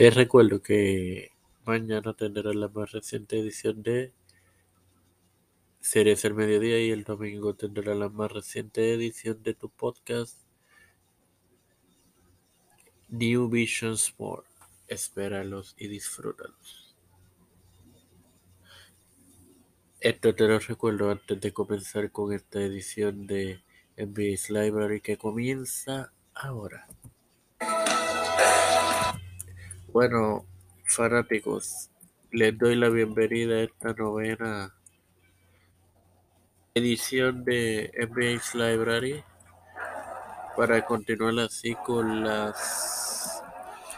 Te recuerdo que mañana tendrás la más reciente edición de Series al Mediodía y el domingo tendrá la más reciente edición de tu podcast New Vision Sport. Espéralos y disfrútalos. Esto te lo recuerdo antes de comenzar con esta edición de MBS Library que comienza ahora. Bueno, fanáticos, les doy la bienvenida a esta novena edición de MBS Library para continuar así con las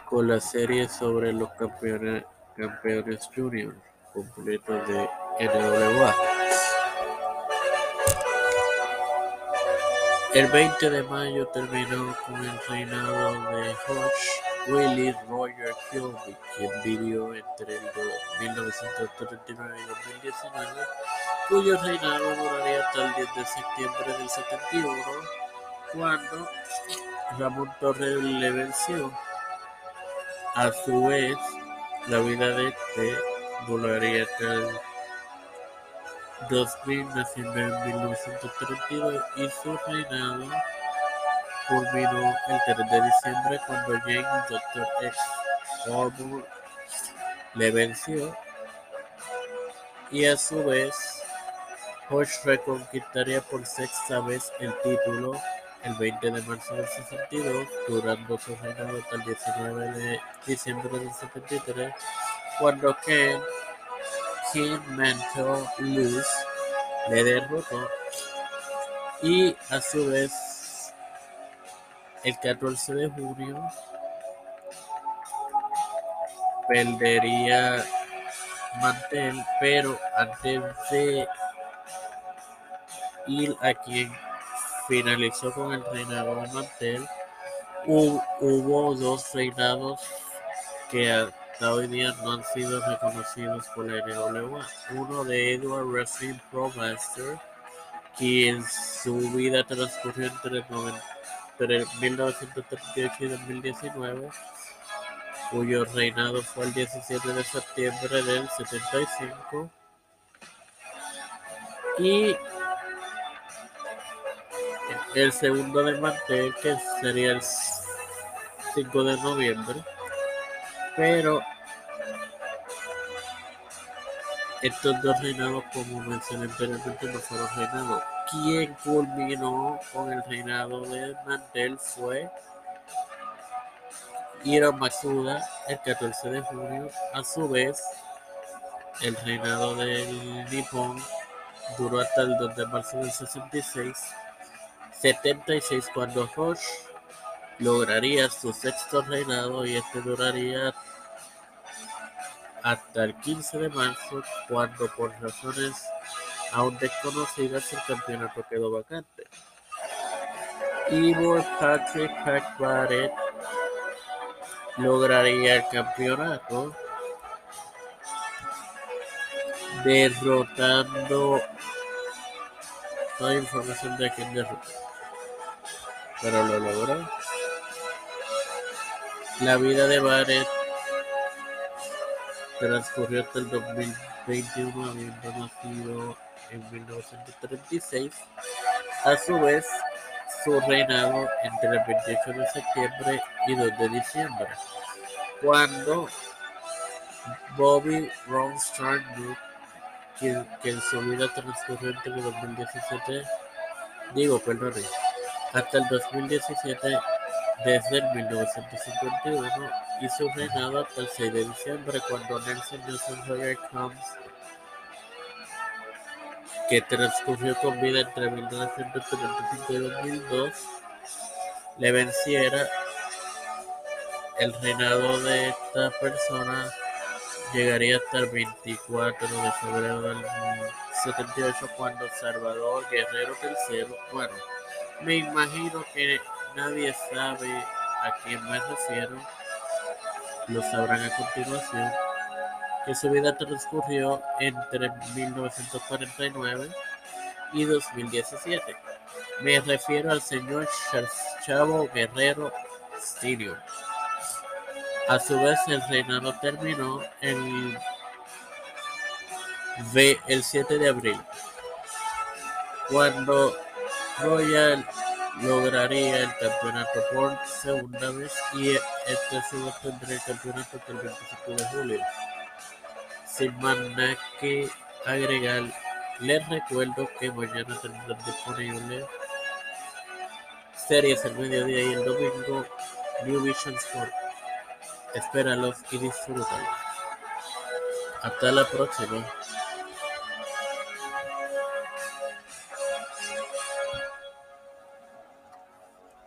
con la serie sobre los campeones campeones junior completos de NWA. El 20 de mayo terminó con el reinado de Hodge Willis Roger Kilby, quien vivió entre el 1939 y 2019, cuyo reinado duraría hasta el 10 de septiembre del 71, cuando Ramón Torres le venció. A su vez, la vida de este duraría hasta el 2000, naciendo en 1932, y su reinado culminó el 3 de diciembre cuando James Dr. X Harbour le venció, y a su vez, Hodge reconquistaría por sexta vez el título el 20 de marzo del 62, durando su reinado hasta el 19 de diciembre del 73, cuando Ken King Mantle Luz le derrotó y a su vez el 14 de junio perdería Mantel, pero antes de ir a quien finalizó con el reinado de Mantel, hubo dos reinados que hasta hoy día no han sido reconocidos por la NWA. Uno de Edward Wrestling Pro Master, quien su vida transcurrió entre, entre 1938 y 2019, cuyo reinado fue el 17 de septiembre del 75. Y el segundo de Mantel, que sería el 5 de noviembre. Pero estos dos reinados, como mencioné anteriormente, no fueron reinados. Quien culminó con el reinado de Mantel fue Hiro Matsuda el 14 de junio. A su vez, el reinado del Nippon duró hasta el 2 de marzo del 66. 76 cuando Hodge lograría su sexto reinado y este duraría hasta el 15 de marzo cuando por razones aún desconocidas el campeonato quedó vacante. Ivor Patrick Pack Barrett lograría el campeonato derrotando no información de quién derrotó pero lo logró la vida de Barrett transcurrió hasta el 2021 habiendo nacido en 1936 a su vez su reinado entre el 28 de septiembre y 2 de diciembre, cuando Bobby Ron Stark, quien, en su vida transcurrió entre el 2017, digo, perdón, hasta el 2017, desde el 1951, y su reinado hasta el 6 de diciembre, cuando Nelson Nelson Roger Combs que transcurrió con vida entre 1975 y 2002, le venciera el reinado de esta persona llegaría hasta el 24 de febrero del 78 cuando Salvador Guerrero III, bueno, me imagino que nadie sabe a quién me refiero, lo sabrán a continuación que su vida transcurrió entre 1949 y 2017. Me refiero al señor Chavo Guerrero Sr. A su vez, el reinado terminó el el 7 de abril, cuando Royal lograría el campeonato por segunda vez y este se obtendría el campeonato el 25 de julio. Sin que agregar, les recuerdo que mañana tendrán disponible series el mediodía y el domingo New Vision Sport. Espéralos y disfrútalos. Hasta la próxima.